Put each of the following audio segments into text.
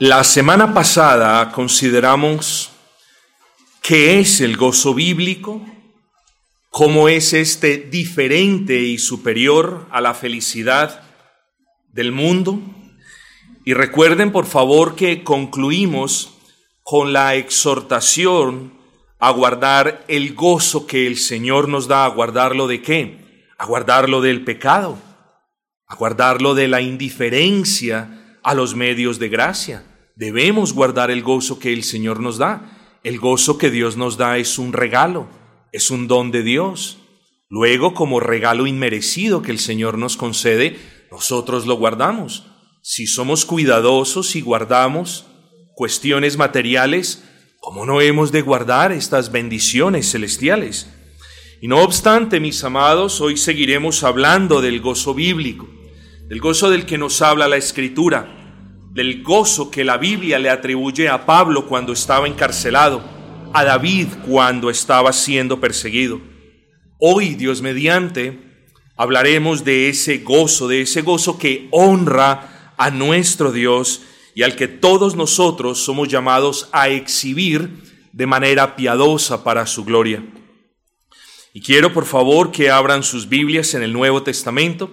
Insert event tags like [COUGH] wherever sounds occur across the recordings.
La semana pasada consideramos qué es el gozo bíblico, cómo es este diferente y superior a la felicidad del mundo. Y recuerden por favor que concluimos con la exhortación a guardar el gozo que el Señor nos da, a guardarlo de qué? A guardarlo del pecado, a guardarlo de la indiferencia a los medios de gracia. Debemos guardar el gozo que el Señor nos da. El gozo que Dios nos da es un regalo, es un don de Dios. Luego, como regalo inmerecido que el Señor nos concede, nosotros lo guardamos. Si somos cuidadosos y guardamos cuestiones materiales, ¿cómo no hemos de guardar estas bendiciones celestiales? Y no obstante, mis amados, hoy seguiremos hablando del gozo bíblico, del gozo del que nos habla la Escritura del gozo que la Biblia le atribuye a Pablo cuando estaba encarcelado, a David cuando estaba siendo perseguido. Hoy, Dios mediante, hablaremos de ese gozo, de ese gozo que honra a nuestro Dios y al que todos nosotros somos llamados a exhibir de manera piadosa para su gloria. Y quiero por favor que abran sus Biblias en el Nuevo Testamento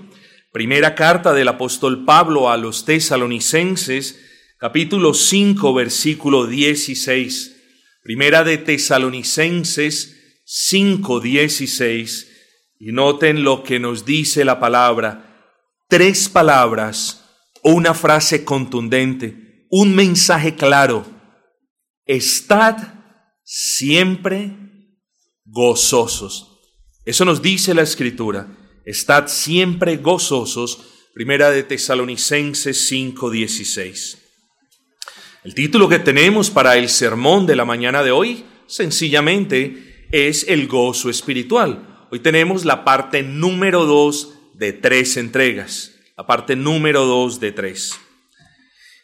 Primera carta del apóstol Pablo a los tesalonicenses, capítulo 5, versículo 16. Primera de Tesalonicenses 5, 16. Y noten lo que nos dice la palabra. Tres palabras, una frase contundente, un mensaje claro. Estad siempre gozosos. Eso nos dice la escritura. Estad siempre gozosos. Primera de Tesalonicenses 5:16. El título que tenemos para el sermón de la mañana de hoy, sencillamente, es el gozo espiritual. Hoy tenemos la parte número dos de tres entregas. La parte número dos de tres.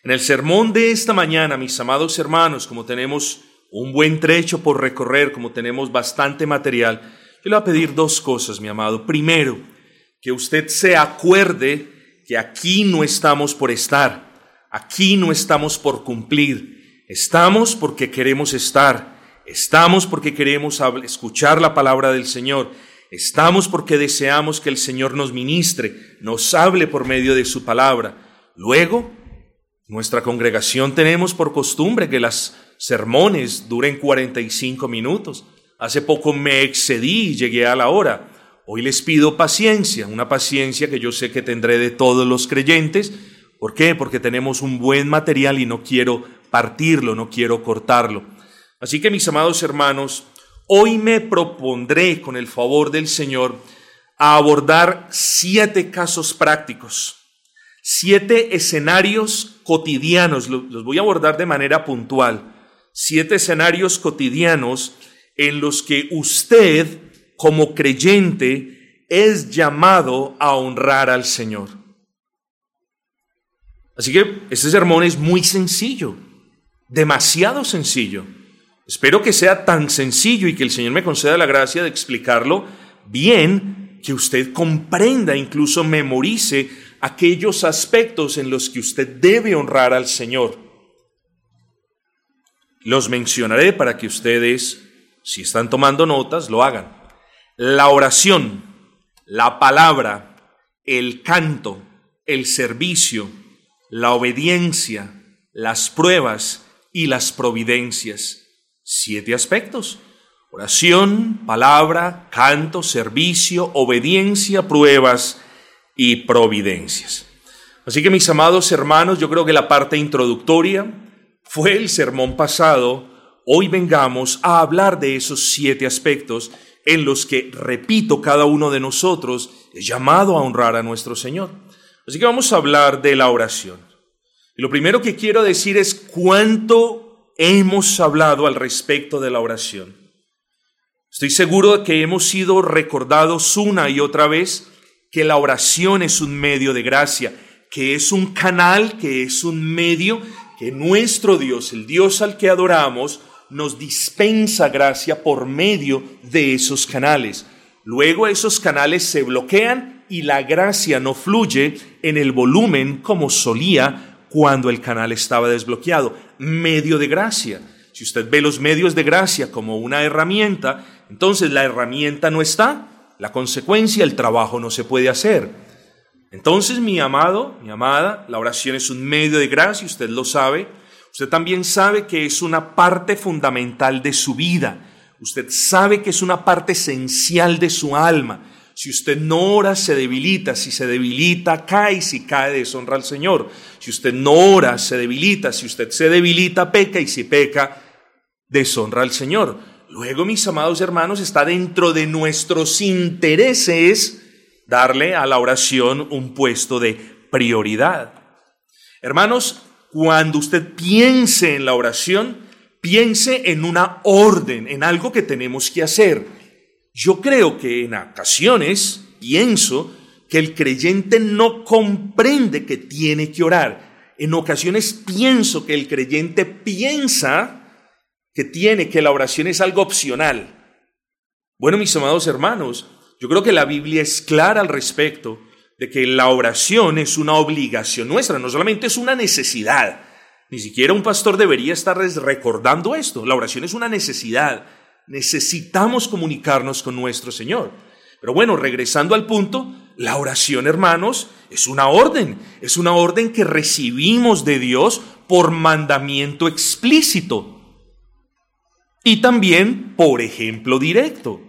En el sermón de esta mañana, mis amados hermanos, como tenemos un buen trecho por recorrer, como tenemos bastante material, yo le voy a pedir dos cosas, mi amado. Primero, que usted se acuerde que aquí no estamos por estar, aquí no estamos por cumplir, estamos porque queremos estar, estamos porque queremos escuchar la palabra del Señor, estamos porque deseamos que el Señor nos ministre, nos hable por medio de su palabra. Luego, nuestra congregación tenemos por costumbre que las sermones duren 45 minutos. Hace poco me excedí y llegué a la hora. Hoy les pido paciencia, una paciencia que yo sé que tendré de todos los creyentes. ¿Por qué? Porque tenemos un buen material y no quiero partirlo, no quiero cortarlo. Así que mis amados hermanos, hoy me propondré con el favor del Señor a abordar siete casos prácticos, siete escenarios cotidianos, los voy a abordar de manera puntual, siete escenarios cotidianos en los que usted como creyente es llamado a honrar al Señor. Así que este sermón es muy sencillo, demasiado sencillo. Espero que sea tan sencillo y que el Señor me conceda la gracia de explicarlo bien, que usted comprenda, incluso memorice aquellos aspectos en los que usted debe honrar al Señor. Los mencionaré para que ustedes, si están tomando notas, lo hagan la oración, la palabra, el canto, el servicio, la obediencia, las pruebas y las providencias. Siete aspectos. Oración, palabra, canto, servicio, obediencia, pruebas y providencias. Así que mis amados hermanos, yo creo que la parte introductoria fue el sermón pasado. Hoy vengamos a hablar de esos siete aspectos en los que, repito, cada uno de nosotros es llamado a honrar a nuestro Señor. Así que vamos a hablar de la oración. Y lo primero que quiero decir es cuánto hemos hablado al respecto de la oración. Estoy seguro de que hemos sido recordados una y otra vez que la oración es un medio de gracia, que es un canal, que es un medio que nuestro Dios, el Dios al que adoramos, nos dispensa gracia por medio de esos canales. Luego esos canales se bloquean y la gracia no fluye en el volumen como solía cuando el canal estaba desbloqueado. Medio de gracia. Si usted ve los medios de gracia como una herramienta, entonces la herramienta no está, la consecuencia, el trabajo no se puede hacer. Entonces, mi amado, mi amada, la oración es un medio de gracia, usted lo sabe. Usted también sabe que es una parte fundamental de su vida. Usted sabe que es una parte esencial de su alma. Si usted no ora, se debilita. Si se debilita, cae. Si cae, deshonra al Señor. Si usted no ora, se debilita. Si usted se debilita, peca. Y si peca, deshonra al Señor. Luego, mis amados hermanos, está dentro de nuestros intereses darle a la oración un puesto de prioridad. Hermanos, cuando usted piense en la oración, piense en una orden, en algo que tenemos que hacer. Yo creo que en ocasiones pienso que el creyente no comprende que tiene que orar. En ocasiones pienso que el creyente piensa que tiene, que la oración es algo opcional. Bueno, mis amados hermanos, yo creo que la Biblia es clara al respecto de que la oración es una obligación nuestra, no solamente es una necesidad. Ni siquiera un pastor debería estar recordando esto. La oración es una necesidad necesitamos comunicarnos con nuestro Señor. Pero bueno, regresando al punto, la oración, hermanos, es una orden, es una orden que recibimos de Dios por mandamiento explícito y también por ejemplo directo,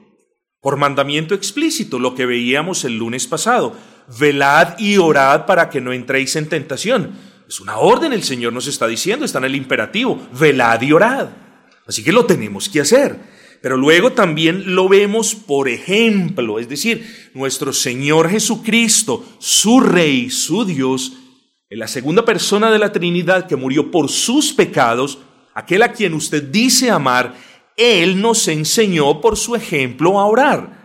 por mandamiento explícito, lo que veíamos el lunes pasado. Velad y orad para que no entréis en tentación. Es una orden, el Señor nos está diciendo, está en el imperativo, velad y orad. Así que lo tenemos que hacer. Pero luego también lo vemos por ejemplo, es decir, nuestro Señor Jesucristo, su Rey, su Dios, en la segunda persona de la Trinidad que murió por sus pecados, aquel a quien usted dice amar, Él nos enseñó por su ejemplo a orar.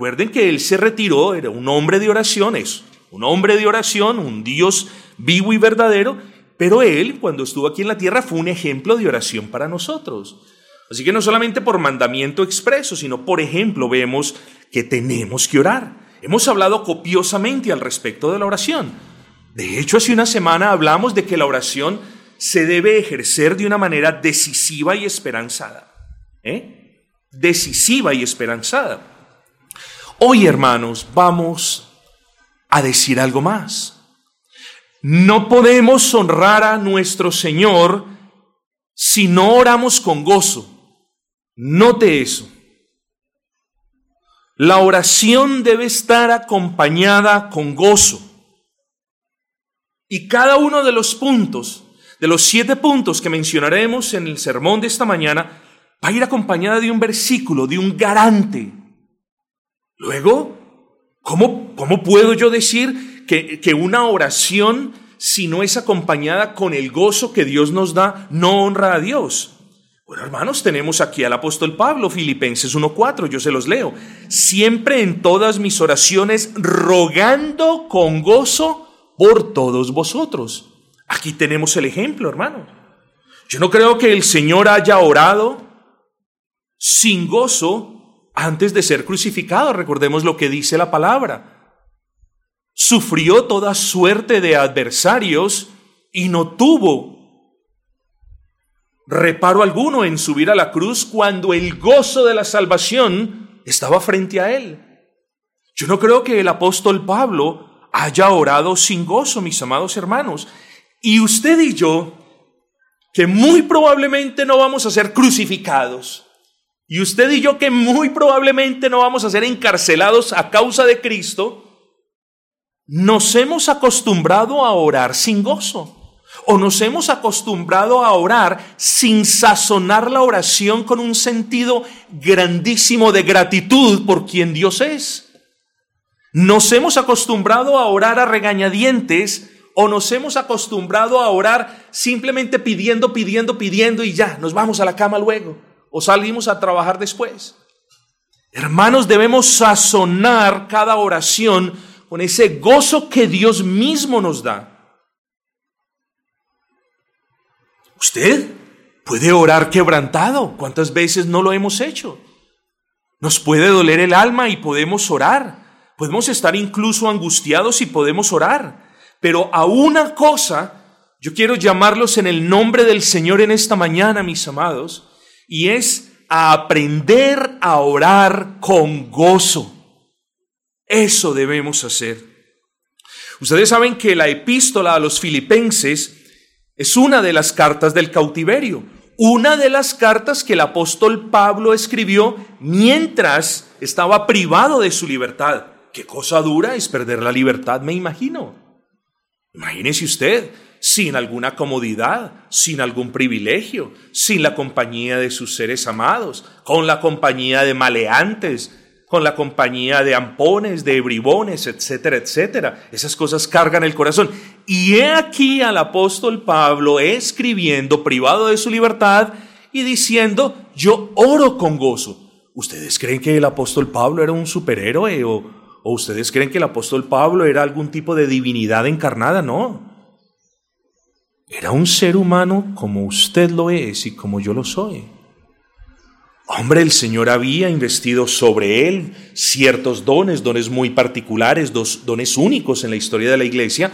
Recuerden que Él se retiró, era un hombre de oraciones, un hombre de oración, un Dios vivo y verdadero, pero Él, cuando estuvo aquí en la tierra, fue un ejemplo de oración para nosotros. Así que no solamente por mandamiento expreso, sino por ejemplo vemos que tenemos que orar. Hemos hablado copiosamente al respecto de la oración. De hecho, hace una semana hablamos de que la oración se debe ejercer de una manera decisiva y esperanzada. ¿Eh? Decisiva y esperanzada. Hoy, hermanos, vamos a decir algo más. No podemos honrar a nuestro Señor si no oramos con gozo. Note eso. La oración debe estar acompañada con gozo. Y cada uno de los puntos, de los siete puntos que mencionaremos en el sermón de esta mañana, va a ir acompañada de un versículo, de un garante. Luego, ¿cómo, cómo puedo yo decir que, que una oración, si no es acompañada con el gozo que Dios nos da, no honra a Dios? Bueno, hermanos, tenemos aquí al apóstol Pablo, Filipenses 1.4, yo se los leo. Siempre en todas mis oraciones rogando con gozo por todos vosotros. Aquí tenemos el ejemplo, hermano. Yo no creo que el Señor haya orado sin gozo antes de ser crucificado. Recordemos lo que dice la palabra. Sufrió toda suerte de adversarios y no tuvo reparo alguno en subir a la cruz cuando el gozo de la salvación estaba frente a él. Yo no creo que el apóstol Pablo haya orado sin gozo, mis amados hermanos. Y usted y yo, que muy probablemente no vamos a ser crucificados, y usted y yo que muy probablemente no vamos a ser encarcelados a causa de Cristo, nos hemos acostumbrado a orar sin gozo. O nos hemos acostumbrado a orar sin sazonar la oración con un sentido grandísimo de gratitud por quien Dios es. Nos hemos acostumbrado a orar a regañadientes o nos hemos acostumbrado a orar simplemente pidiendo, pidiendo, pidiendo y ya, nos vamos a la cama luego o salimos a trabajar después. Hermanos, debemos sazonar cada oración con ese gozo que Dios mismo nos da. Usted puede orar quebrantado. ¿Cuántas veces no lo hemos hecho? Nos puede doler el alma y podemos orar. Podemos estar incluso angustiados y podemos orar. Pero a una cosa Yo quiero llamarlos en el nombre del Señor en esta mañana, mis amados, y es aprender a orar con gozo. Eso debemos hacer. Ustedes saben que la epístola a los filipenses es una de las cartas del cautiverio, una de las cartas que el apóstol Pablo escribió mientras estaba privado de su libertad. Qué cosa dura es perder la libertad, me imagino. Imagínese usted, sin alguna comodidad, sin algún privilegio, sin la compañía de sus seres amados, con la compañía de maleantes, con la compañía de ampones, de bribones, etcétera, etcétera. Esas cosas cargan el corazón. Y he aquí al apóstol Pablo escribiendo privado de su libertad y diciendo, yo oro con gozo. ¿Ustedes creen que el apóstol Pablo era un superhéroe o, o ustedes creen que el apóstol Pablo era algún tipo de divinidad encarnada? No. Era un ser humano como usted lo es y como yo lo soy. Hombre, el Señor había investido sobre él ciertos dones, dones muy particulares, dos dones únicos en la historia de la iglesia,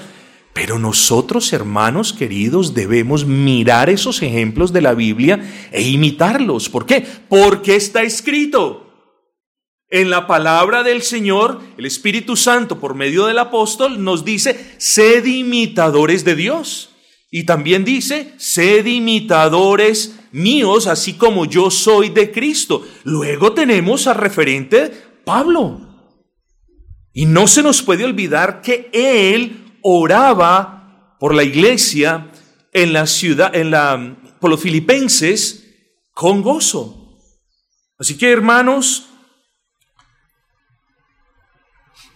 pero nosotros, hermanos queridos, debemos mirar esos ejemplos de la Biblia e imitarlos. ¿Por qué? Porque está escrito. En la palabra del Señor, el Espíritu Santo, por medio del apóstol, nos dice, sed imitadores de Dios. Y también dice, sed imitadores míos, así como yo soy de Cristo. Luego tenemos al referente Pablo. Y no se nos puede olvidar que él oraba por la iglesia en la ciudad, en la, por los filipenses, con gozo. Así que, hermanos,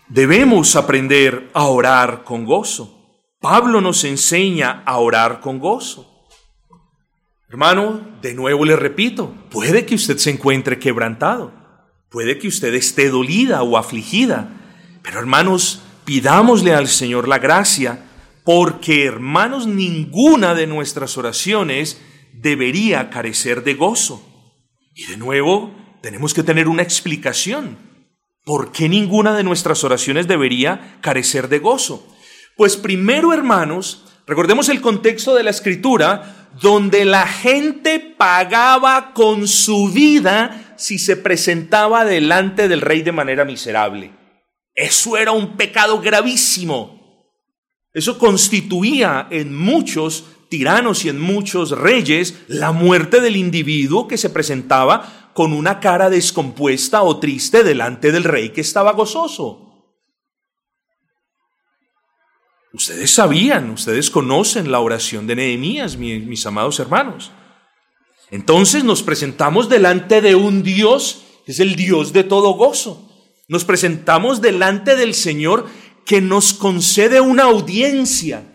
debemos aprender a orar con gozo. Pablo nos enseña a orar con gozo. Hermano, de nuevo le repito, puede que usted se encuentre quebrantado, puede que usted esté dolida o afligida, pero hermanos, pidámosle al Señor la gracia, porque hermanos, ninguna de nuestras oraciones debería carecer de gozo. Y de nuevo, tenemos que tener una explicación. ¿Por qué ninguna de nuestras oraciones debería carecer de gozo? Pues primero, hermanos, recordemos el contexto de la escritura, donde la gente pagaba con su vida si se presentaba delante del rey de manera miserable. Eso era un pecado gravísimo. Eso constituía en muchos tiranos y en muchos reyes la muerte del individuo que se presentaba con una cara descompuesta o triste delante del rey que estaba gozoso. Ustedes sabían, ustedes conocen la oración de Nehemías, mis, amados hermanos. Entonces nos presentamos delante de un Dios que es el Dios de todo gozo. Nos presentamos delante del Señor que nos concede una audiencia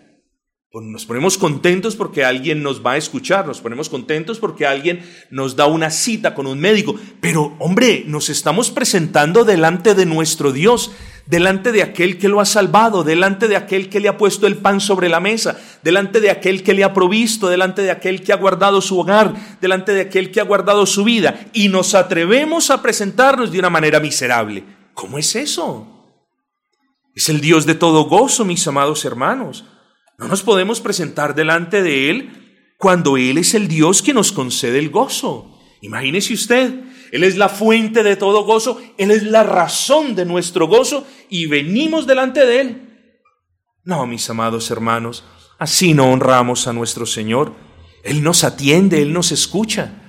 nos ponemos contentos porque alguien nos va a escuchar, nos ponemos contentos porque alguien nos da una cita con un médico. Pero, hombre, nos estamos presentando delante de nuestro Dios, delante de aquel que lo ha salvado, delante de aquel que le ha puesto el pan sobre la mesa, delante de aquel que le ha provisto, delante de aquel que ha guardado su hogar, delante de aquel que ha guardado su vida. Y nos atrevemos a presentarnos de una manera miserable. ¿Cómo es eso? Es el Dios de todo gozo, mis amados hermanos. No nos podemos presentar delante de Él cuando Él es el Dios que nos concede el gozo. Imagínese usted, Él es la fuente de todo gozo, Él es la razón de nuestro gozo y venimos delante de Él. No, mis amados hermanos, así no honramos a nuestro Señor. Él nos atiende, Él nos escucha.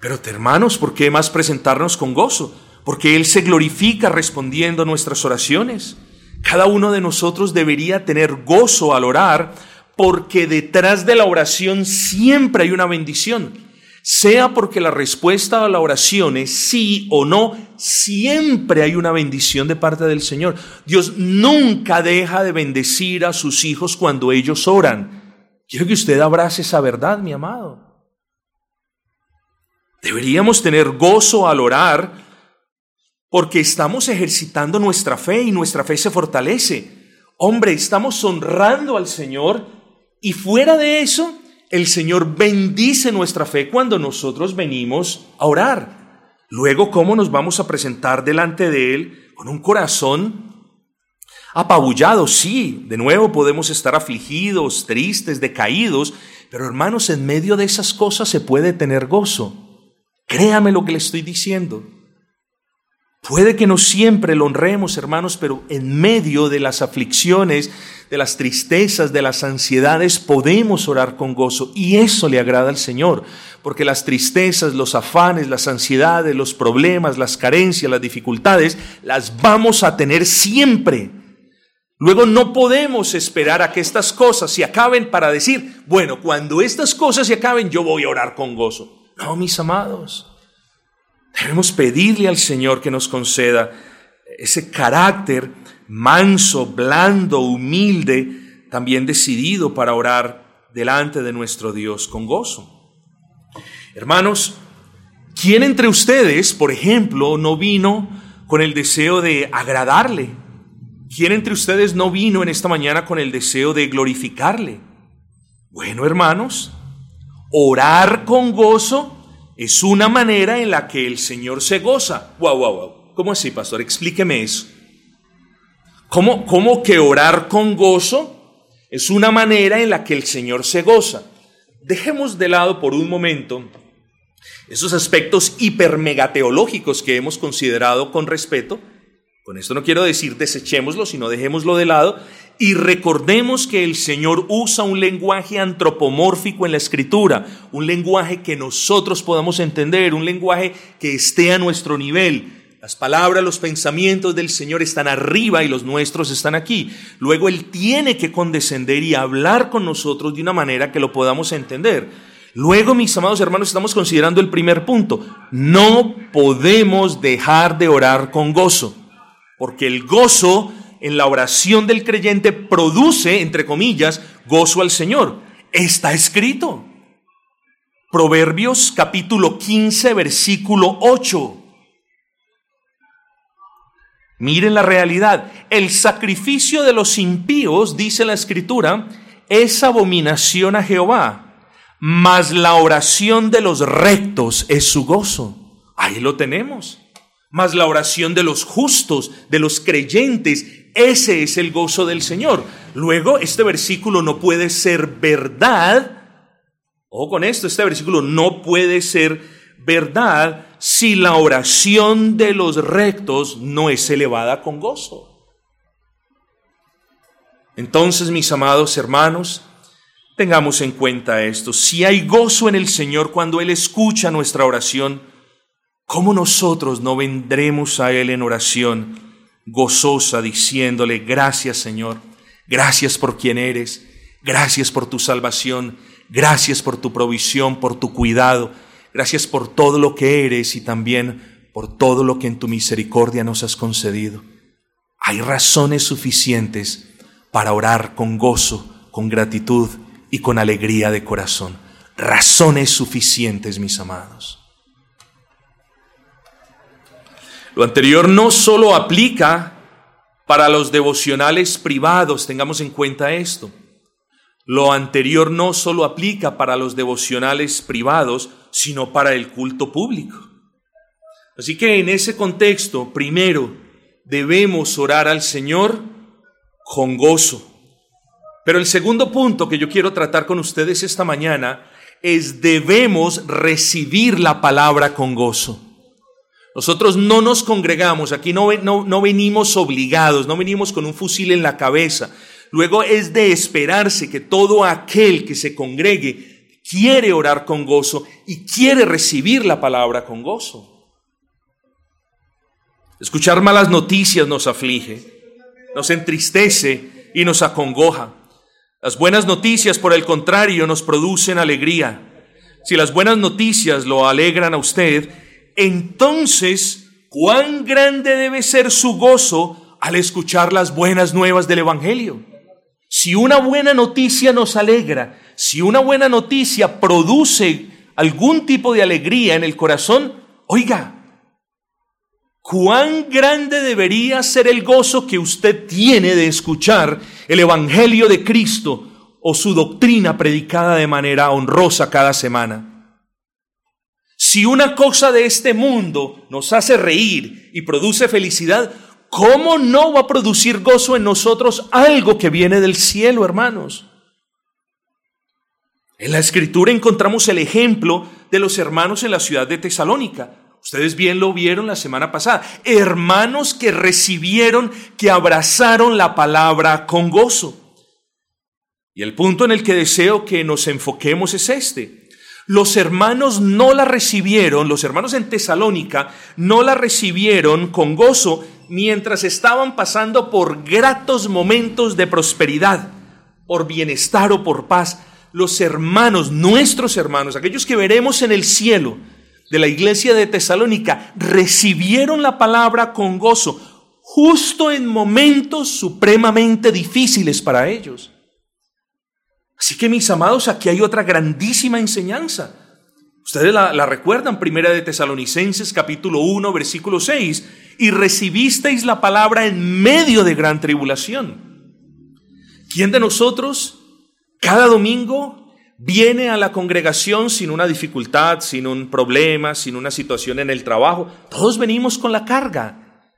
Pero hermanos, ¿por qué más presentarnos con gozo? Porque Él se glorifica respondiendo nuestras oraciones. Cada uno de nosotros debería tener gozo al orar porque detrás de la oración siempre hay una bendición. Sea porque la respuesta a la oración es sí o no, siempre hay una bendición de parte del Señor. Dios nunca deja de bendecir a sus hijos cuando ellos oran. Quiero que usted abrace esa verdad, mi amado. Deberíamos tener gozo al orar porque estamos ejercitando nuestra fe y nuestra fe se fortalece. Hombre, estamos honrando al Señor y fuera de eso, el Señor bendice nuestra fe cuando nosotros venimos a orar. Luego, ¿cómo nos vamos a presentar delante de Él con un corazón Apabullados, sí, de nuevo podemos estar afligidos, tristes, decaídos, pero hermanos, en medio de esas cosas se puede tener gozo. Créame lo que le estoy diciendo. Puede que no siempre lo honremos, hermanos, pero en medio de las aflicciones, de las tristezas, de las ansiedades, podemos orar con gozo. Y eso le agrada al Señor, porque las tristezas, los afanes, las ansiedades, los problemas, las carencias, las dificultades, las vamos a tener siempre. Luego no podemos esperar a que estas cosas se acaben para decir, bueno, cuando estas cosas se acaben, yo voy a orar con gozo. No, mis amados. Debemos pedirle al Señor que nos conceda ese carácter manso, blando, humilde, también decidido para orar delante de nuestro Dios con gozo. Hermanos, ¿quién entre ustedes, por ejemplo, no vino con el deseo de agradarle? ¿Quién entre ustedes no vino en esta mañana con el deseo de glorificarle? Bueno, hermanos, orar con gozo es una manera en la que el Señor se goza. Wow, wow, wow. ¿Cómo así, pastor? Explíqueme eso. ¿Cómo, ¿Cómo que orar con gozo es una manera en la que el Señor se goza? Dejemos de lado por un momento esos aspectos hipermegateológicos que hemos considerado con respeto. Con esto no quiero decir desechémoslo, sino dejémoslo de lado y recordemos que el Señor usa un lenguaje antropomórfico en la escritura, un lenguaje que nosotros podamos entender, un lenguaje que esté a nuestro nivel. Las palabras, los pensamientos del Señor están arriba y los nuestros están aquí. Luego Él tiene que condescender y hablar con nosotros de una manera que lo podamos entender. Luego, mis amados hermanos, estamos considerando el primer punto. No podemos dejar de orar con gozo, porque el gozo en la oración del creyente produce, entre comillas, gozo al Señor. Está escrito. Proverbios capítulo 15, versículo 8. Miren la realidad. El sacrificio de los impíos, dice la escritura, es abominación a Jehová, mas la oración de los rectos es su gozo. Ahí lo tenemos. Mas la oración de los justos, de los creyentes, ese es el gozo del Señor. Luego, este versículo no puede ser verdad. O con esto, este versículo no puede ser verdad si la oración de los rectos no es elevada con gozo. Entonces, mis amados hermanos, tengamos en cuenta esto. Si hay gozo en el Señor cuando Él escucha nuestra oración, ¿cómo nosotros no vendremos a Él en oración? gozosa diciéndole, gracias Señor, gracias por quien eres, gracias por tu salvación, gracias por tu provisión, por tu cuidado, gracias por todo lo que eres y también por todo lo que en tu misericordia nos has concedido. Hay razones suficientes para orar con gozo, con gratitud y con alegría de corazón. Razones suficientes, mis amados. Lo anterior no solo aplica para los devocionales privados, tengamos en cuenta esto. Lo anterior no solo aplica para los devocionales privados, sino para el culto público. Así que en ese contexto, primero, debemos orar al Señor con gozo. Pero el segundo punto que yo quiero tratar con ustedes esta mañana es debemos recibir la palabra con gozo. Nosotros no nos congregamos, aquí no, no, venimos obligados, no venimos con un fusil en la cabeza. Luego es de esperarse que todo aquel que se congregue quiere orar con gozo y quiere recibir la palabra con gozo. Escuchar malas noticias nos aflige, nos entristece y nos acongoja. Las buenas noticias, por el contrario, nos producen alegría. Si las buenas noticias lo alegran a usted, entonces cuán grande debe ser su gozo al escuchar las buenas nuevas del Evangelio. Si una buena noticia nos alegra, si una buena noticia produce algún tipo de alegría en el corazón, oiga, cuán grande debería ser el gozo que usted tiene de escuchar el Evangelio de Cristo o su doctrina predicada de manera honrosa cada semana. Si una cosa de este mundo nos hace reír y produce felicidad, ¿cómo no va a producir gozo en nosotros algo que viene del cielo, hermanos? En la escritura encontramos el ejemplo de los hermanos en la ciudad de Tesalónica. Ustedes bien lo vieron la semana pasada. Hermanos que recibieron, que abrazaron la palabra con gozo. Y el punto en el que deseo que nos enfoquemos es este. Los hermanos no la recibieron, los hermanos en Tesalónica no la recibieron con gozo mientras estaban pasando por gratos momentos de prosperidad, por bienestar o por paz. Los hermanos, nuestros hermanos, aquellos que veremos en el cielo de la iglesia de Tesalónica, recibieron la palabra con gozo, justo en momentos supremamente difíciles para ellos. Así que mis amados, aquí hay otra grandísima enseñanza. Ustedes la, recuerdan, primera de Tesalonicenses capítulo 1, versículo 6, y recibisteis la palabra en medio de gran tribulación. ¿Quién de nosotros cada domingo viene a la congregación sin una dificultad, sin un problema, sin una situación en el trabajo? Todos venimos con la carga.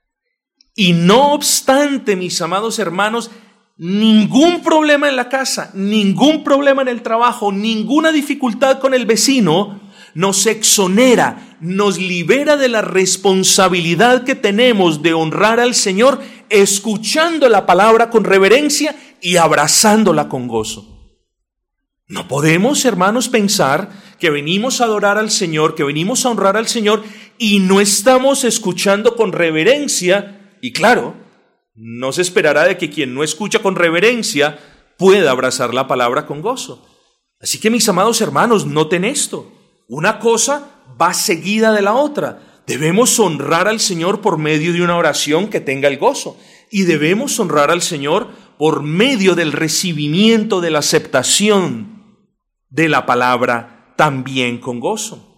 Y no obstante, mis amados hermanos, ningún problema en la casa, ningún problema en el trabajo, ninguna dificultad con el vecino, nos exonera, nos libera de la responsabilidad que tenemos de honrar al Señor, escuchando la palabra con reverencia y abrazándola con gozo. No podemos, hermanos, pensar que venimos a adorar al Señor, que venimos a honrar al Señor y no estamos escuchando con reverencia y claro, no se esperará de que quien no escucha con reverencia pueda abrazar la palabra con gozo. Así que mis amados hermanos, noten esto. Una cosa va seguida de la otra. Debemos honrar al Señor por medio de una oración que tenga el gozo. Y debemos honrar al Señor por medio del recibimiento, de la aceptación de la palabra también con gozo.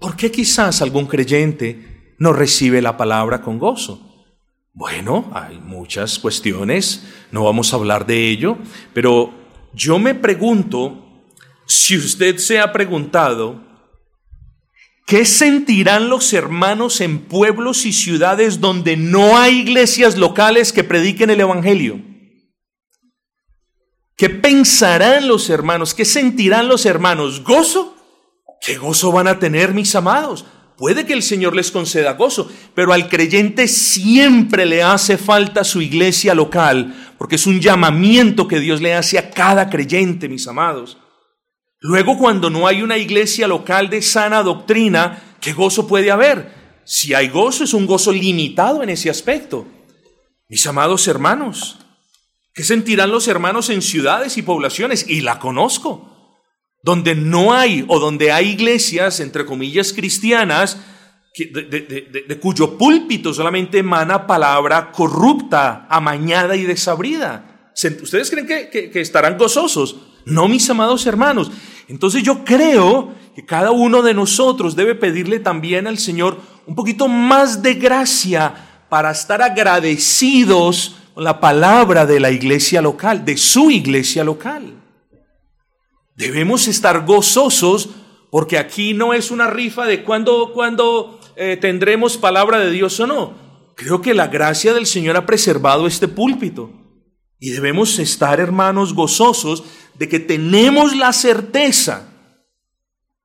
¿Por qué quizás algún creyente no recibe la palabra con gozo? Bueno, hay muchas cuestiones, no vamos a hablar de ello, pero yo me pregunto si usted se ha preguntado, ¿qué sentirán los hermanos en pueblos y ciudades donde no hay iglesias locales que prediquen el Evangelio? ¿Qué pensarán los hermanos? ¿Qué sentirán los hermanos? ¿Gozo? ¿Qué gozo van a tener mis amados? Puede que el Señor les conceda gozo, pero al creyente siempre le hace falta su iglesia local, porque es un llamamiento que Dios le hace a cada creyente, mis amados. Luego, cuando no hay una iglesia local de sana doctrina, ¿qué gozo puede haber? Si hay gozo, es un gozo limitado en ese aspecto. Mis amados hermanos, ¿qué sentirán los hermanos en ciudades y poblaciones? Y la conozco donde no hay o donde hay iglesias, entre comillas, cristianas, de, cuyo púlpito solamente emana palabra corrupta, amañada y desabrida. ¿Ustedes creen que, que estarán gozosos? No, mis amados hermanos. Entonces yo creo que cada uno de nosotros debe pedirle también al Señor un poquito más de gracia para estar agradecidos con la palabra de la iglesia local, de su iglesia local. Debemos estar gozosos porque aquí no es una rifa de cuándo, eh, tendremos palabra de Dios o no. Creo que la gracia del Señor ha preservado este púlpito. Y debemos estar, hermanos, gozosos de que tenemos la certeza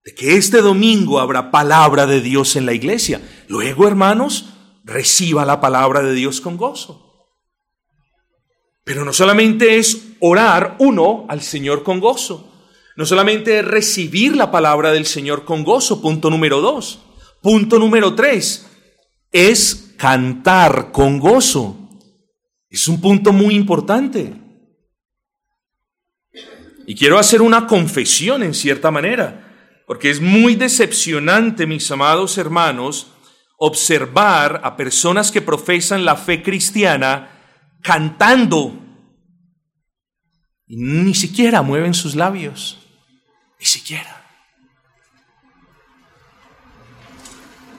de que este domingo habrá palabra de Dios en la iglesia. Luego, hermanos, reciba la palabra de Dios con gozo. Pero no solamente es orar uno al Señor con gozo, no solamente es recibir la palabra del Señor con gozo, punto número dos. Punto número tres, es cantar con gozo. Es un punto muy importante. Y quiero hacer una confesión en cierta manera, porque es muy decepcionante, mis amados hermanos, observar a personas que profesan la fe cristiana cantando y ni siquiera mueven sus labios. Ni siquiera.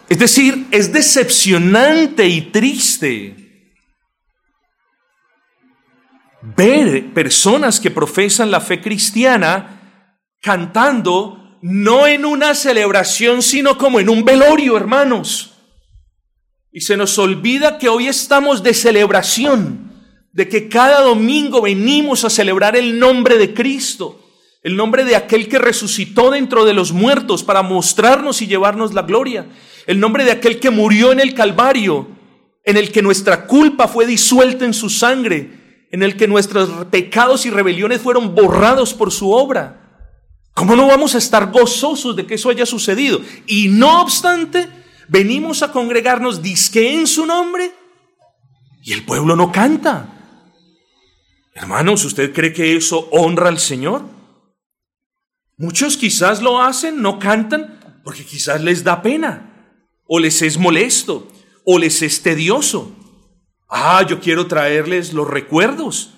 Es decir, es decepcionante y triste ver personas que profesan la fe cristiana cantando no en una celebración, sino como en un velorio, hermanos. Y se nos olvida que hoy estamos de celebración, de que cada domingo venimos a celebrar el nombre de Cristo, el nombre de aquel que resucitó dentro de los muertos para mostrarnos y llevarnos la gloria, el nombre de aquel que murió en el Calvario, en el que nuestra culpa fue disuelta en su sangre, en el que nuestros pecados y rebeliones fueron borrados por su obra. ¿Cómo no vamos a estar gozosos de que eso haya sucedido? Y no obstante, venimos a congregarnos disque en su nombre y el pueblo no canta. Hermanos, ¿usted cree que eso honra al Señor? Muchos quizás lo hacen, no cantan, porque quizás les da pena, o les es molesto, o les es tedioso. Ah, yo quiero traerles los recuerdos.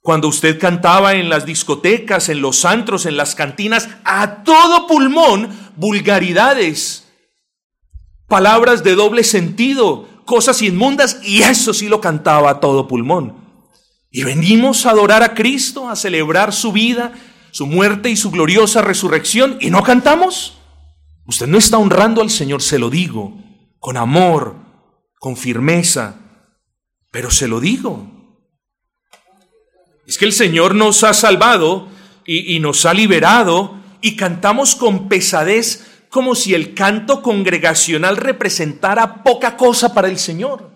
Cuando usted cantaba en las discotecas, en los antros, en las cantinas, a todo pulmón, vulgaridades, palabras de doble sentido, cosas inmundas, y eso sí lo cantaba a todo pulmón. Y venimos a adorar a Cristo, a celebrar su vida, su muerte y su gloriosa resurrección, y no cantamos. Usted no está honrando al Señor, se lo digo, con amor, con firmeza, pero se lo digo. Es que el Señor nos ha salvado y, nos ha liberado y cantamos con pesadez como si el canto congregacional representara poca cosa para el Señor.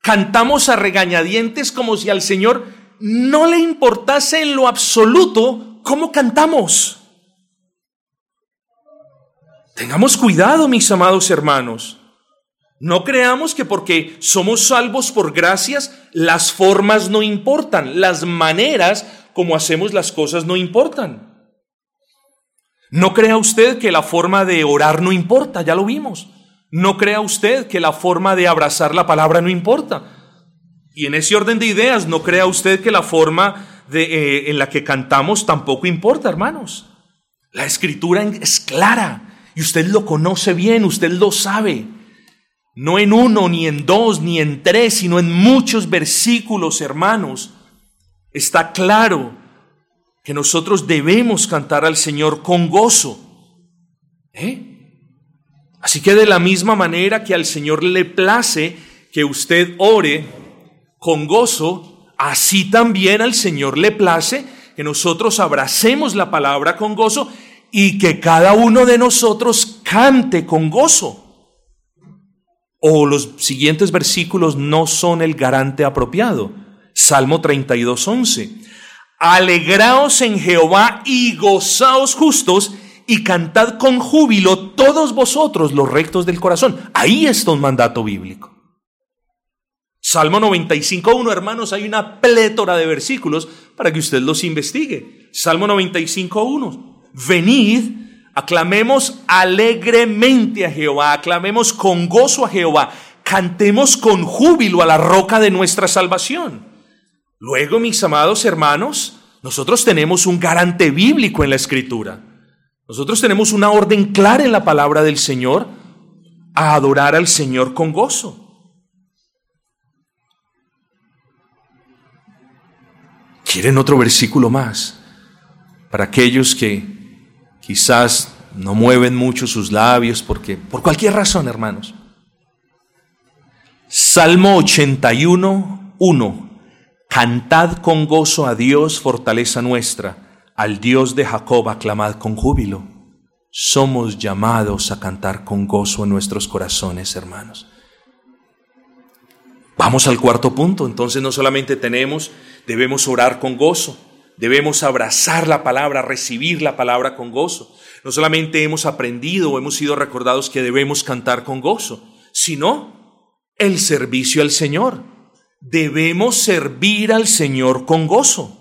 Cantamos a regañadientes como si al Señor no le importase en lo absoluto cómo cantamos. Tengamos cuidado, mis amados hermanos. No creamos que porque somos salvos por gracias, las formas no importan, las maneras como hacemos las cosas no importan. No crea usted que la forma de orar no importa, ya lo vimos. No crea usted que la forma de abrazar la palabra no importa. Y en ese orden de ideas, no crea usted que la forma eh, en la que cantamos tampoco importa, hermanos. La escritura es clara y usted lo conoce bien, usted lo sabe. No en uno, ni en dos, ni en tres, sino en muchos versículos, hermanos. Está claro que nosotros debemos cantar al Señor con gozo. ¿Eh? Así que de la misma manera que al Señor le place que usted ore con gozo, así también al Señor le place que nosotros abracemos la palabra con gozo y que cada uno de nosotros cante con gozo. O los siguientes versículos no son el garante apropiado. Salmo 32, 11. Alegraos en Jehová y gozaos justos y cantad con júbilo todos vosotros los rectos del corazón. Ahí está un mandato bíblico. Salmo 95.1, hermanos, hay una plétora de versículos para que usted los investigue. Salmo 95.1. Venid, aclamemos alegremente a Jehová, aclamemos con gozo a Jehová, cantemos con júbilo a la roca de nuestra salvación. Luego, mis amados hermanos, nosotros tenemos un garante bíblico en la escritura. Nosotros tenemos una orden clara en la palabra del Señor a adorar al Señor con gozo. ¿Quieren otro versículo más? Para aquellos que quizás no mueven mucho sus labios porque por cualquier razón, hermanos. Salmo 81, 1. Cantad con gozo a Dios, fortaleza nuestra, al Dios de Jacob aclamad con júbilo. Somos llamados a cantar con gozo en nuestros corazones, hermanos. Vamos al cuarto punto, entonces no solamente tenemos, debemos orar con gozo, debemos abrazar la palabra, recibir la palabra con gozo. No solamente hemos aprendido o hemos sido recordados que debemos cantar con gozo, sino el servicio al Señor debemos servir al Señor con gozo.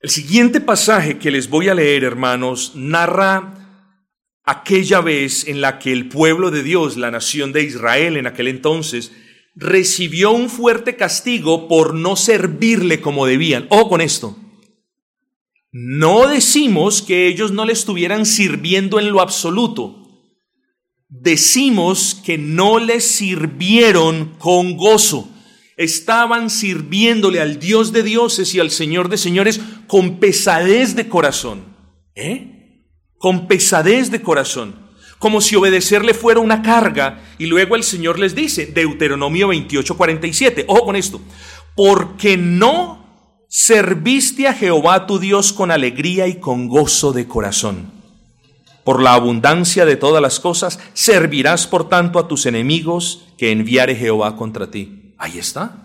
El siguiente pasaje que les voy a leer, hermanos, narra aquella vez en la que el pueblo de Dios, la nación de Israel en aquel entonces, recibió un fuerte castigo por no servirle como debían. O con esto. No decimos que ellos no le estuvieran sirviendo en lo absoluto decimos que no les sirvieron con gozo. Estaban sirviéndole al Dios de dioses y al Señor de señores con pesadez de corazón. ¿Eh? Con pesadez de corazón. Como si obedecerle fuera una carga. Y luego el Señor les dice, Deuteronomio 28, 47, ojo con esto, porque no serviste a Jehová tu Dios con alegría y con gozo de corazón. Por la abundancia de todas las cosas, servirás por tanto a tus enemigos que enviare Jehová contra ti. Ahí está.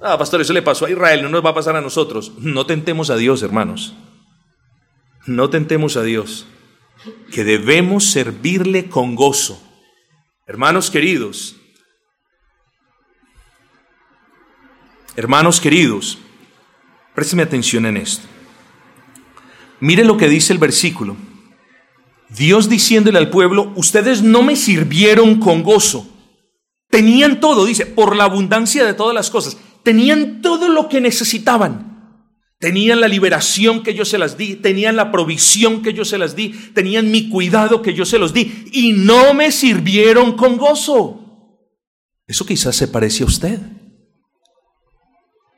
Ah, pastor, eso le pasó a Israel, no nos va a pasar a nosotros. No tentemos a Dios, hermanos. No tentemos a Dios, que debemos servirle con gozo. Hermanos queridos, hermanos queridos, présteme atención en esto. Mire lo que dice el versículo. Dios diciéndole al pueblo, ustedes no me sirvieron con gozo. Tenían todo, dice, por la abundancia de todas las cosas. Tenían todo lo que necesitaban. Tenían la liberación que yo se las di, tenían la provisión que yo se las di, tenían mi cuidado que yo se los di y no me sirvieron con gozo. Eso quizás se parece a usted.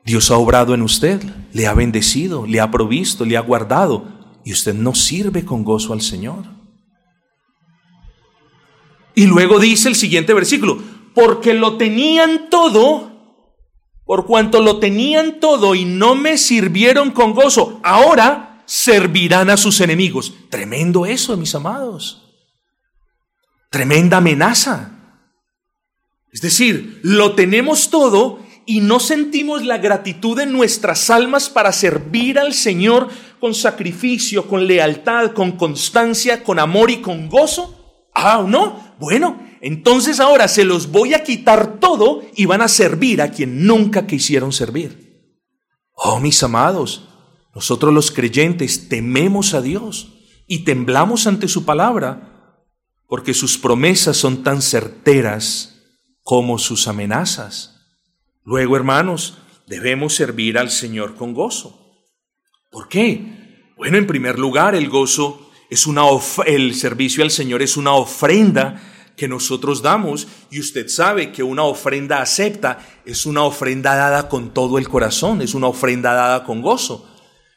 Dios ha obrado en usted, le ha bendecido, le ha provisto, le ha guardado y usted no sirve con gozo al Señor. Y luego dice el siguiente versículo, porque lo tenían todo por cuanto lo tenían todo y no me sirvieron con gozo, ahora servirán a sus enemigos. Tremendo eso, mis amados. Tremenda amenaza. Es decir, lo tenemos todo y no sentimos la gratitud en nuestras almas para servir al Señor con sacrificio, con lealtad, con constancia, con amor y con gozo. Ah, ¿no? Bueno, entonces ahora se los voy a quitar todo y van a servir a quien nunca quisieron servir. Oh, mis amados, nosotros los creyentes tememos a Dios y temblamos ante su palabra, porque sus promesas son tan certeras como sus amenazas. Luego, hermanos, debemos servir al Señor con gozo. ¿Por qué? Bueno, en primer lugar, el gozo es una el servicio al Señor es una ofrenda que nosotros damos y usted sabe que una ofrenda acepta es una ofrenda dada con todo el corazón, es una ofrenda dada con gozo.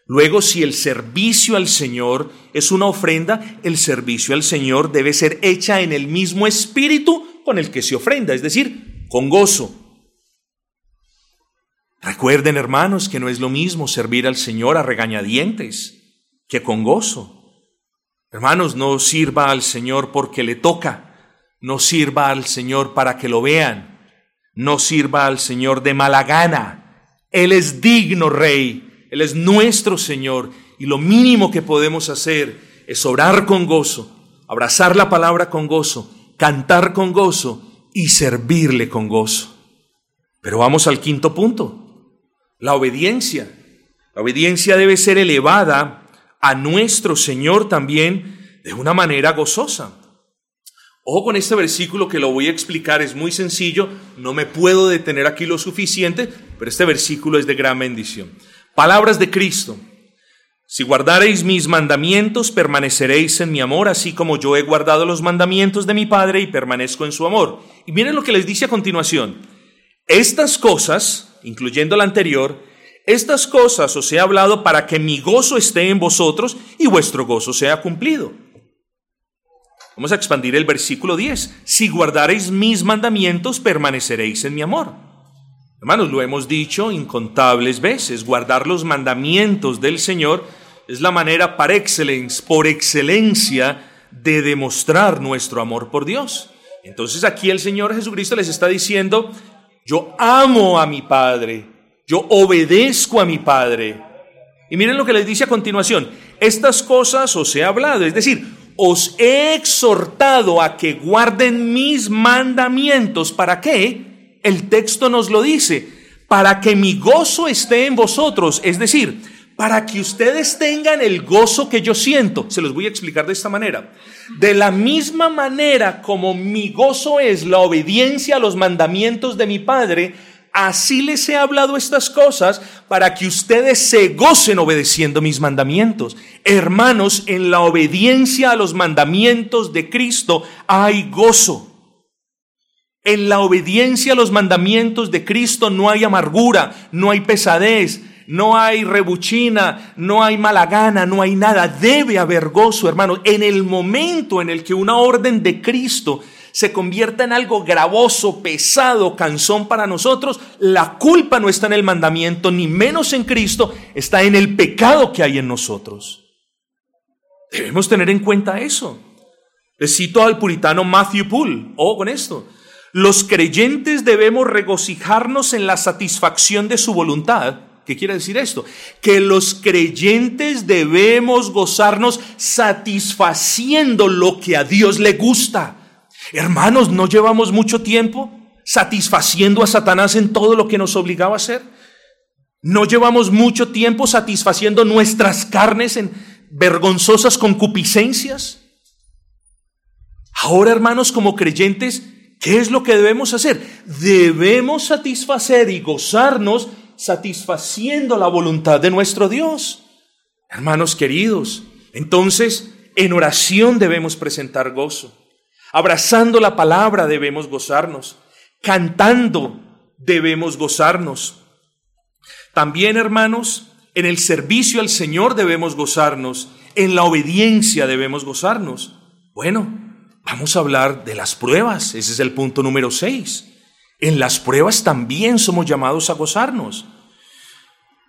Luego, si el servicio al Señor es una ofrenda, el servicio al Señor debe ser hecha en el mismo espíritu con el que se ofrenda, es decir, con gozo. Recuerden, hermanos, que no es lo mismo servir al Señor a regañadientes que con gozo. Hermanos, no sirva al Señor porque le toca no sirva al Señor para que lo vean. No sirva al Señor de mala gana. Él es digno Rey. Él es nuestro Señor. Y lo mínimo que podemos hacer es orar con gozo, abrazar la palabra con gozo, cantar con gozo y servirle con gozo. Pero vamos al quinto punto. La obediencia. La obediencia debe ser elevada a nuestro Señor también de una manera gozosa. Ojo con este versículo que lo voy a explicar, es muy sencillo, no me puedo detener aquí lo suficiente, pero este versículo es de gran bendición. Palabras de Cristo. Si guardareis mis mandamientos, permaneceréis en mi amor, así como yo he guardado los mandamientos de mi Padre y permanezco en su amor. Y miren lo que les dice a continuación. Estas cosas, incluyendo la anterior, estas cosas os he hablado para que mi gozo esté en vosotros y vuestro gozo sea cumplido. Vamos a expandir el versículo 10. Si guardareis mis mandamientos, permaneceréis en mi amor. Hermanos, lo hemos dicho incontables veces. Guardar los mandamientos del Señor es la manera par excelencia, por excelencia, de demostrar nuestro amor por Dios. Entonces aquí el Señor Jesucristo les está diciendo, yo amo a mi Padre, yo obedezco a mi Padre. Y miren lo que les dice a continuación, estas cosas os he hablado, es decir, os he exhortado a que guarden mis mandamientos. ¿Para qué? El texto nos lo dice, para que mi gozo esté en vosotros, es decir, para que ustedes tengan el gozo que yo siento. Se los voy a explicar de esta manera. De la misma manera como mi gozo es la obediencia a los mandamientos de mi Padre, así les he hablado estas cosas para que ustedes se gocen obedeciendo mis mandamientos. Hermanos, en la obediencia a los mandamientos de Cristo hay gozo. En la obediencia a los mandamientos de Cristo no hay amargura, no hay pesadez, no hay rebuchina, no hay mala gana, no hay nada. Debe haber gozo, hermanos. En el momento en el que una orden de Cristo se convierta en algo gravoso, pesado, cansón para nosotros, la culpa no está en el mandamiento, ni menos en Cristo, está en el pecado que hay en nosotros. Debemos tener en cuenta eso. Le cito al puritano Matthew Poole, o con esto. Los creyentes debemos regocijarnos en la satisfacción de su voluntad. ¿Qué quiere decir esto? Que los creyentes debemos gozarnos satisfaciendo lo que a Dios le gusta. Hermanos, ¿no llevamos mucho tiempo satisfaciendo a Satanás en todo lo que nos obligaba a hacer? ¿No llevamos mucho tiempo satisfaciendo nuestras carnes en vergonzosas concupiscencias? Ahora, hermanos, como creyentes, ¿qué es lo que debemos hacer? Debemos satisfacer y gozarnos satisfaciendo la voluntad de nuestro Dios. Hermanos queridos, entonces en oración debemos presentar gozo. Abrazando la palabra debemos gozarnos. Cantando debemos gozarnos. También, hermanos, en el servicio al Señor debemos gozarnos. En la obediencia debemos gozarnos. Bueno, vamos a hablar de las pruebas. Ese es el punto número 6. En las pruebas también somos llamados a gozarnos.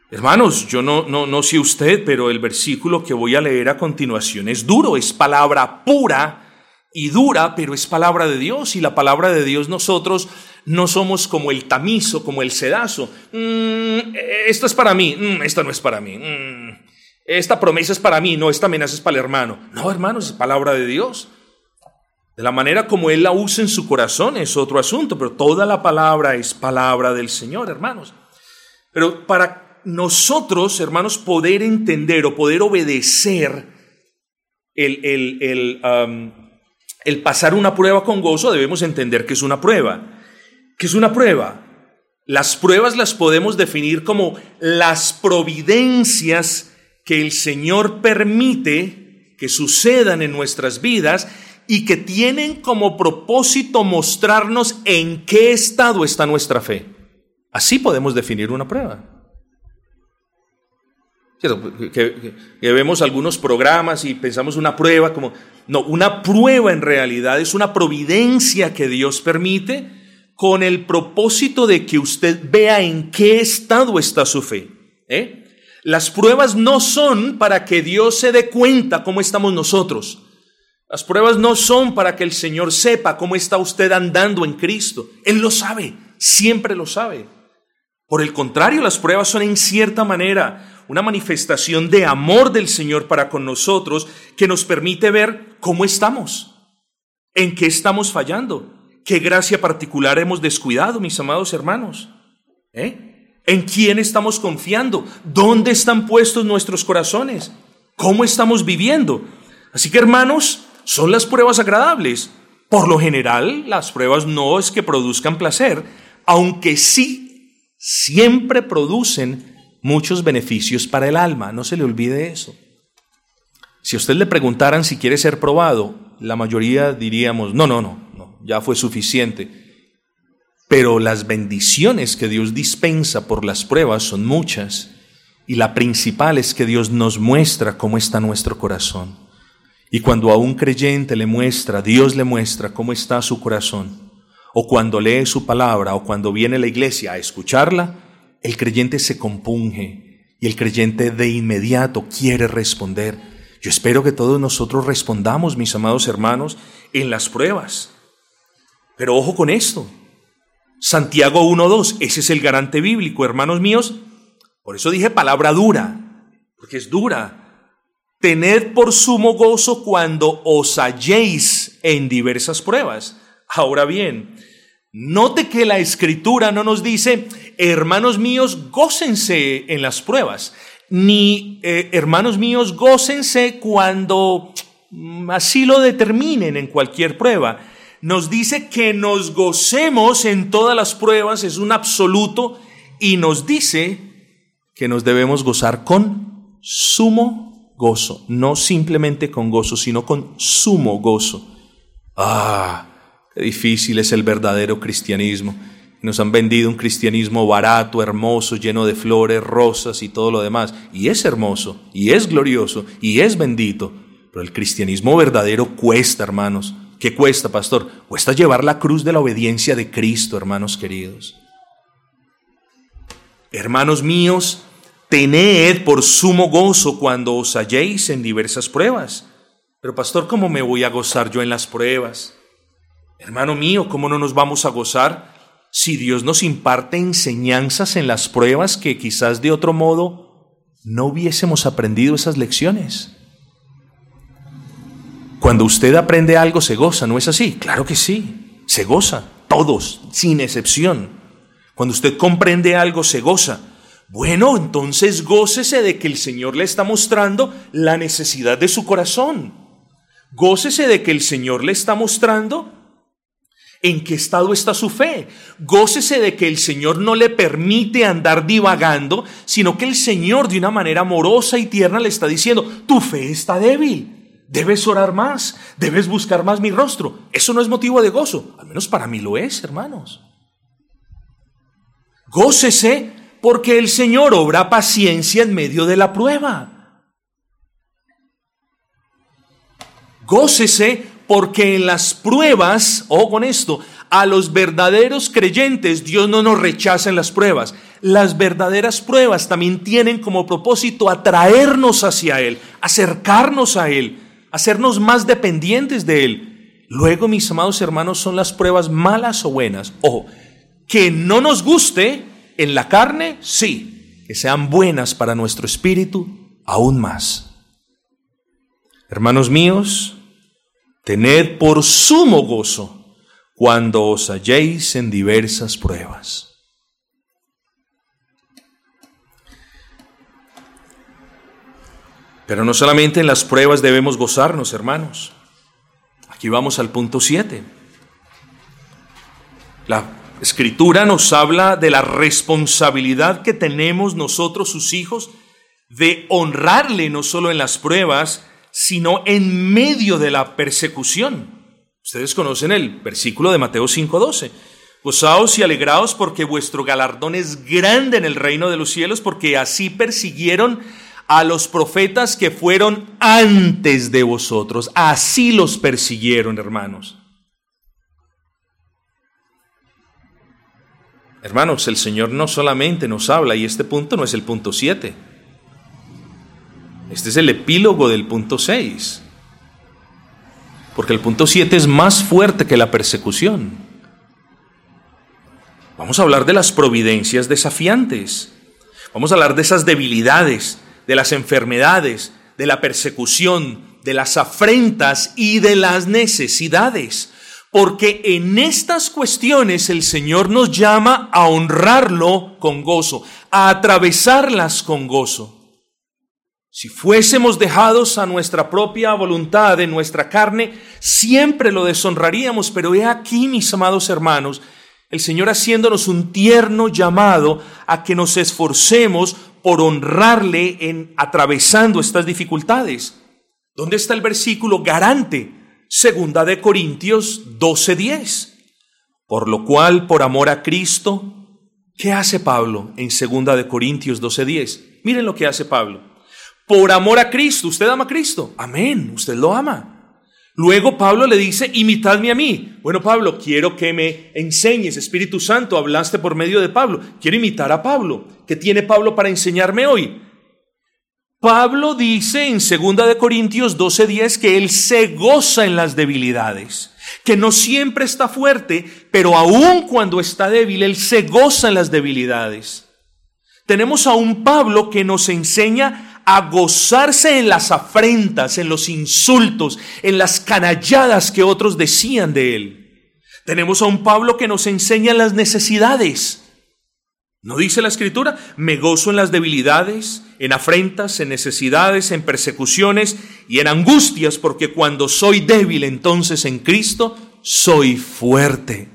Hermanos, yo no, no, no sé usted, pero el versículo que voy a leer a continuación es duro, es palabra pura y dura, pero es palabra de Dios y la palabra de Dios nosotros no somos como el tamizo, como el sedazo. Mm, esto es para mí, mm, esto no es para mí. Mm, esta promesa es para mí, no, esta amenaza es para el hermano. No, hermanos, es palabra de Dios. De la manera como Él la usa en su corazón es otro asunto, pero toda la palabra es palabra del Señor, hermanos. Pero para nosotros, hermanos, poder entender o poder obedecer el, el, el el pasar una prueba con gozo, debemos entender que es una prueba. ¿Qué es una prueba? Las pruebas las podemos definir como las providencias que el Señor permite que sucedan en nuestras vidas y que tienen como propósito mostrarnos en qué estado está nuestra fe. Así podemos definir una prueba. Que, vemos algunos programas y pensamos una prueba como, no, una prueba en realidad es una providencia que Dios permite con el propósito de que usted vea en qué estado está su fe. ¿eh? Las pruebas no son para que Dios se dé cuenta cómo estamos nosotros. Las pruebas no son para que el Señor sepa cómo está usted andando en Cristo. Él lo sabe, siempre lo sabe. Por el contrario, las pruebas son en cierta manera una manifestación de amor del Señor para con nosotros que nos permite ver cómo estamos, en qué estamos fallando, qué gracia particular hemos descuidado, mis amados hermanos. ¿Eh? ¿En quién estamos confiando? ¿Dónde están puestos nuestros corazones? ¿Cómo estamos viviendo? Así que hermanos, son las pruebas agradables. Por lo general, las pruebas no es que produzcan placer, aunque sí siempre producen muchos beneficios para el alma, no se le olvide eso. Si a usted le preguntaran si quiere ser probado, la mayoría diríamos, no, no, no, ya fue suficiente. Pero las bendiciones que Dios dispensa por las pruebas son muchas y la principal es que Dios nos muestra cómo está nuestro corazón. Y cuando a un creyente le muestra, Dios le muestra cómo está su corazón, o cuando lee su palabra, o cuando viene la iglesia a escucharla, el creyente se compunge y el creyente de inmediato quiere responder. Yo espero que todos nosotros respondamos, mis amados hermanos, en las pruebas. Pero ojo con esto. Santiago 1.2, ese es el garante bíblico, hermanos míos. Por eso dije palabra dura, porque es dura. Tened por sumo gozo cuando os halléis en diversas pruebas. Ahora bien, note que la escritura no nos dice, hermanos míos, gócense en las pruebas, ni eh, hermanos míos, gócense cuando mm, así lo determinen en cualquier prueba. Nos dice que nos gocemos en todas las pruebas, es un absoluto, y nos dice que nos debemos gozar con sumo gozo, no simplemente con gozo, sino con sumo gozo. Ah, qué difícil es el verdadero cristianismo Nos han vendido un cristianismo barato, hermoso, lleno de flores, rosas y todo lo demás. Y es hermoso, y es glorioso, y es bendito. Pero el cristianismo verdadero cuesta, hermanos. ¿Qué cuesta, pastor? Cuesta llevar la cruz de la obediencia de Cristo, hermanos queridos. Hermanos míos, tened por sumo gozo cuando os halléis en diversas pruebas. Pero pastor, ¿cómo me voy a gozar yo en las pruebas? Hermano mío, ¿cómo no nos vamos a gozar si Dios nos imparte enseñanzas en las pruebas que quizás de otro modo no hubiésemos aprendido esas lecciones? Cuando usted aprende algo se goza, ¿no es así? Claro que sí, se goza, todos, sin excepción. Cuando usted comprende algo se goza. Bueno, entonces gócese de que el Señor le está mostrando la necesidad de su corazón. Gócese de que el Señor le está mostrando en qué estado está su fe. Gócese de que el Señor no le permite andar divagando, sino que el Señor de una manera amorosa y tierna le está diciendo, tu fe está débil. Debes orar más, debes buscar más mi rostro. Eso no es motivo de gozo, al menos para mí lo es, hermanos. Gócese porque el Señor obra paciencia en medio de la prueba. Gócese porque en las pruebas, o con esto, a los verdaderos creyentes Dios no nos rechaza en las pruebas. Las verdaderas pruebas también tienen como propósito atraernos hacia Él, acercarnos a Él, hacernos más dependientes de Él. Luego, mis amados hermanos, son las pruebas malas o buenas. Ojo, que no nos guste en la carne, sí, que sean buenas para nuestro espíritu, aún más. Hermanos míos, tened por sumo gozo cuando os halléis en diversas pruebas. Pero no solamente en las pruebas debemos gozarnos, hermanos. Aquí vamos al punto 7. La escritura nos habla de la responsabilidad que tenemos nosotros, sus hijos, de honrarle no solo en las pruebas, sino en medio de la persecución. Ustedes conocen el versículo de Mateo 5:12. Gozaos y alegraos porque vuestro galardón es grande en el reino de los cielos, porque así persiguieron a los profetas que fueron antes de vosotros. Así los persiguieron, hermanos. Hermanos, el Señor no solamente nos habla, y este punto no es el punto 7. Este es el epílogo del punto 6. Porque el punto 7 es más fuerte que la persecución. Vamos a hablar de las providencias desafiantes. Vamos a hablar de esas debilidades, de las enfermedades, de la persecución, de las afrentas y de las necesidades. Porque en estas cuestiones el Señor nos llama a honrarlo con gozo, a atravesarlas con gozo. Si fuésemos dejados a nuestra propia voluntad, en nuestra carne, siempre lo deshonraríamos, pero he aquí, mis amados hermanos, el Señor haciéndonos un tierno llamado a que nos esforcemos por honrarle en atravesando estas dificultades. ¿Dónde está el versículo garante? Segunda de Corintios 12:10. Por lo cual, por amor a Cristo, ¿qué hace Pablo en Segunda de Corintios 12:10? Miren lo que hace Pablo por amor a Cristo. ¿Usted ama a Cristo? Amén, usted lo ama. Luego Pablo le dice, imitadme a mí. Bueno, Pablo, quiero que me enseñes, Espíritu Santo, hablaste por medio de Pablo. Quiero imitar a Pablo. ¿Qué tiene Pablo para enseñarme hoy? Pablo dice en 2 de Corintios 12:10 que él se goza en las debilidades, que no siempre está fuerte, pero aun cuando está débil, él se goza en las debilidades. Tenemos a un Pablo que nos enseña a gozarse en las afrentas, en los insultos, en las canalladas que otros decían de él. Tenemos a un Pablo que nos enseña las necesidades. ¿No dice la escritura? Me gozo en las debilidades, en afrentas, en necesidades, en persecuciones y en angustias, porque cuando soy débil entonces en Cristo, soy fuerte.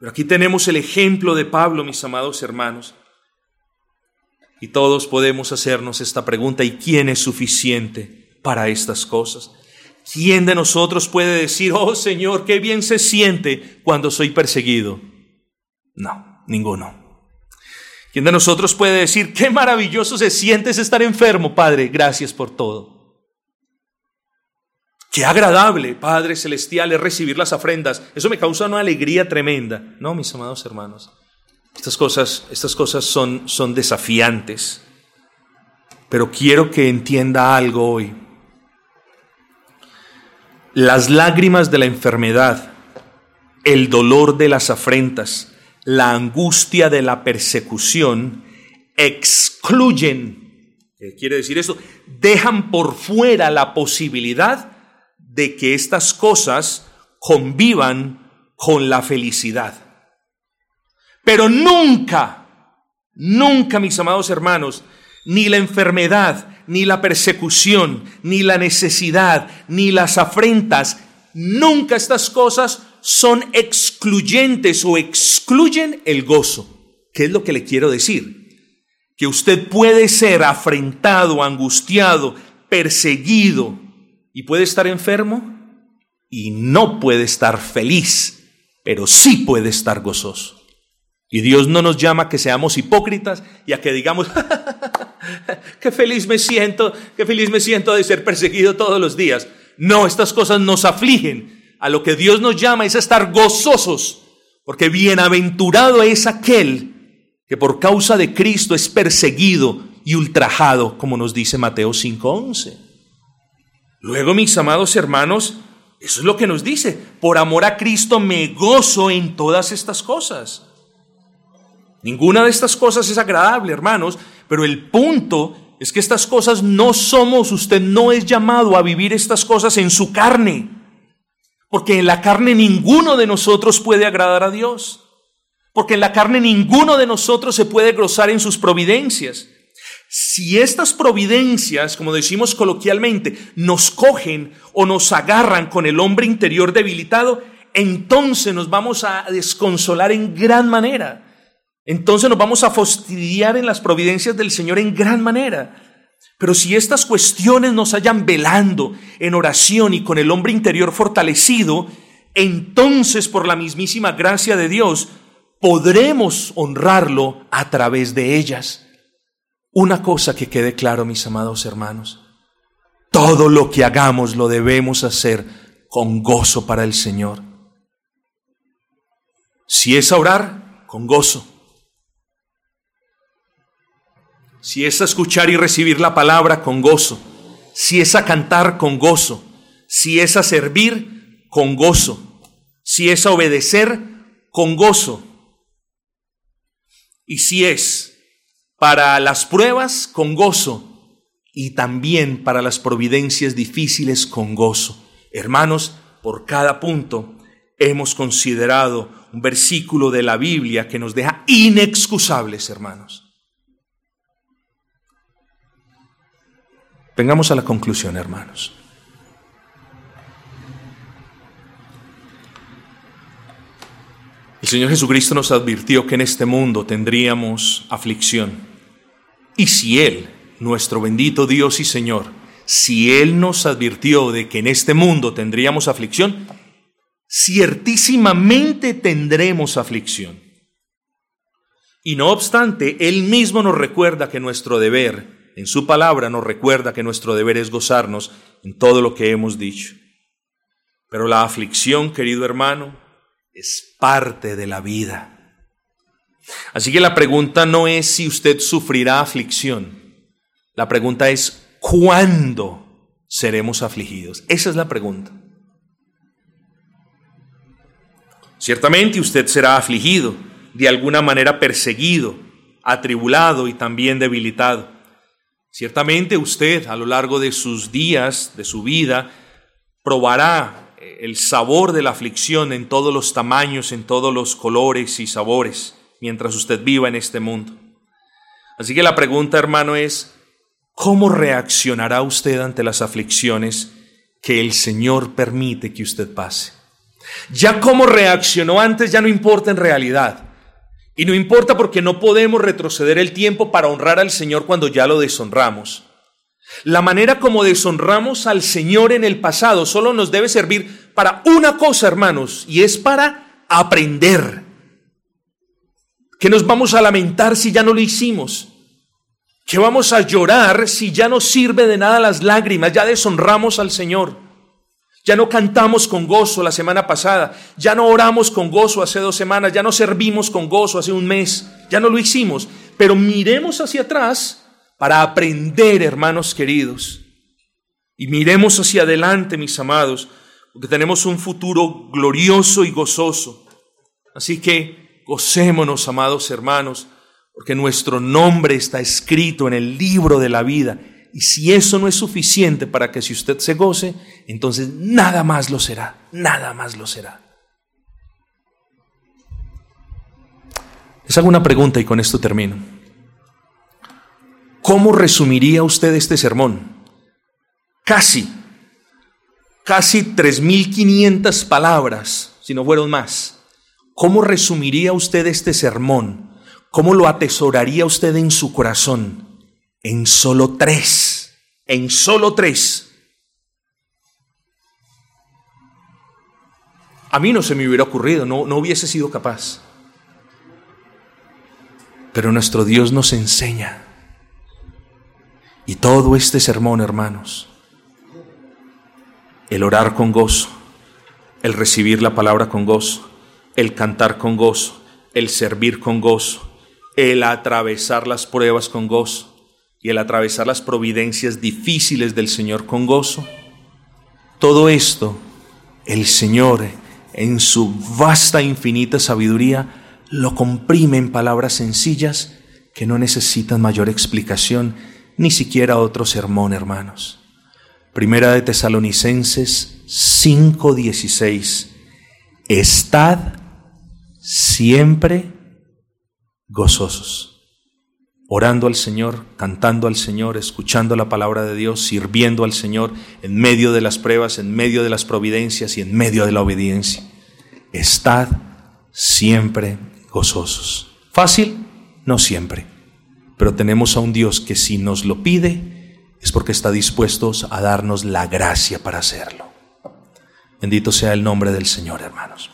Pero aquí tenemos el ejemplo de Pablo, mis amados hermanos. Y todos podemos hacernos esta pregunta, ¿y quién es suficiente para estas cosas? ¿Quién de nosotros puede decir, oh Señor, qué bien se siente cuando soy perseguido? No, ninguno. ¿Quién de nosotros puede decir, qué maravilloso se siente estar enfermo, Padre? Gracias por todo. Qué agradable, Padre Celestial, es recibir las ofrendas. Eso me causa una alegría tremenda. No, mis amados hermanos. Estas cosas, estas cosas son, son desafiantes. Pero quiero que entienda algo hoy. Las lágrimas de la enfermedad, el dolor de las afrentas, la angustia de la persecución excluyen, ¿qué quiere decir eso? Dejan por fuera la posibilidad de que estas cosas convivan con la felicidad. Pero nunca, nunca, mis amados hermanos, ni la enfermedad, ni la persecución, ni la necesidad, ni las afrentas, nunca estas cosas son excluyentes o excluyen el gozo. ¿Qué es lo que le quiero decir? Que usted puede ser afrentado, angustiado, perseguido y puede estar enfermo y no puede estar feliz, pero sí puede estar gozoso. Y Dios no nos llama a que seamos hipócritas y a que digamos, [LAUGHS] qué feliz me siento, qué feliz me siento de ser perseguido todos los días. No, estas cosas nos afligen. A lo que Dios nos llama es a estar gozosos, porque bienaventurado es aquel que por causa de Cristo es perseguido y ultrajado, como nos dice Mateo 5:11. Luego, mis amados hermanos, eso es lo que nos dice, por amor a Cristo me gozo en todas estas cosas. Ninguna de estas cosas es agradable, hermanos, pero el punto es que estas cosas no somos, usted no es llamado a vivir estas cosas en su carne, porque en la carne ninguno de nosotros puede agradar a Dios, porque en la carne ninguno de nosotros se puede gozar en sus providencias. Si estas providencias, como decimos coloquialmente, nos cogen o nos agarran con el hombre interior debilitado, entonces nos vamos a desconsolar en gran manera entonces nos vamos a fastidiar en las providencias del Señor en gran manera. Pero si estas cuestiones nos hayan velando en oración y con el hombre interior fortalecido, entonces por la mismísima gracia de Dios podremos honrarlo a través de ellas. Una cosa que quede claro, mis amados hermanos, todo lo que hagamos lo debemos hacer con gozo para el Señor. Si es orar, con gozo. Si es a escuchar y recibir la palabra con gozo, si es a cantar con gozo, si es a servir con gozo, si es a obedecer con gozo, y si es para las pruebas con gozo y también para las providencias difíciles con gozo. Hermanos, por cada punto hemos considerado un versículo de la Biblia que nos deja inexcusables, hermanos. Vengamos a la conclusión, hermanos. El Señor Jesucristo nos advirtió que en este mundo tendríamos aflicción. Y si Él, nuestro bendito Dios y Señor, si Él nos advirtió de que en este mundo tendríamos aflicción, ciertísimamente tendremos aflicción. Y no obstante, Él mismo nos recuerda que nuestro deber en su palabra nos recuerda que nuestro deber es gozarnos en todo lo que hemos dicho. Pero la aflicción, querido hermano, es parte de la vida. Así que la pregunta no es si usted sufrirá aflicción. La pregunta es ¿cuándo seremos afligidos? Esa es la pregunta. Ciertamente usted será afligido, de alguna manera perseguido, atribulado y también debilitado. Ciertamente usted a lo largo de sus días, de su vida, probará eh, el sabor de la aflicción en todos los tamaños, en todos los colores y sabores, mientras usted viva en este mundo. Así que la pregunta, hermano, es, ¿cómo reaccionará usted ante las aflicciones que el Señor permite que usted pase? Ya cómo reaccionó antes ya no importa en realidad. Y no importa porque no podemos retroceder el tiempo para honrar al Señor cuando ya lo deshonramos. La manera como deshonramos al Señor en el pasado solo nos debe servir para una cosa, hermanos, y es para aprender. Que nos vamos a lamentar si ya no lo hicimos. Que vamos a llorar si ya no sirve de nada las lágrimas, ya deshonramos al Señor. Ya no cantamos con gozo la semana pasada, ya no oramos con gozo hace dos semanas, ya no servimos con gozo hace un mes, ya no lo hicimos. Pero miremos hacia atrás para aprender, hermanos queridos. Y miremos hacia adelante, mis amados, porque tenemos un futuro glorioso y gozoso. Así que gocémonos, amados hermanos, porque nuestro nombre está escrito en el libro de la vida. Y si eso no es suficiente para que si usted se goce, entonces nada más lo será, nada más lo será. Les hago una pregunta y con esto termino. ¿Cómo resumiría usted este sermón? Casi, casi 3.500 palabras, si no fueron más. ¿Cómo resumiría usted este sermón? ¿Cómo lo atesoraría usted en su corazón? En solo tres, en solo tres. A mí no se me hubiera ocurrido, no, no hubiese sido capaz. Pero nuestro Dios nos enseña y todo este sermón, hermanos, el orar con gozo, el recibir la palabra con gozo, el cantar con gozo, el servir con gozo, el atravesar las pruebas con gozo y el atravesar las providencias difíciles del Señor con gozo, todo esto el Señor en su vasta e infinita sabiduría lo comprime en palabras sencillas que no necesitan mayor explicación ni siquiera otro sermón, hermanos. Primera de Tesalonicenses 5:16. Estad siempre gozosos, orando al Señor, cantando al Señor, escuchando la palabra de Dios, sirviendo al Señor en medio de las pruebas, en medio de las providencias y en medio de la obediencia. Estad siempre gozosos. ¿Fácil? No siempre pero tenemos a un Dios que si nos lo pide es porque está dispuesto a darnos la gracia para hacerlo. Bendito sea el nombre del Señor, hermanos.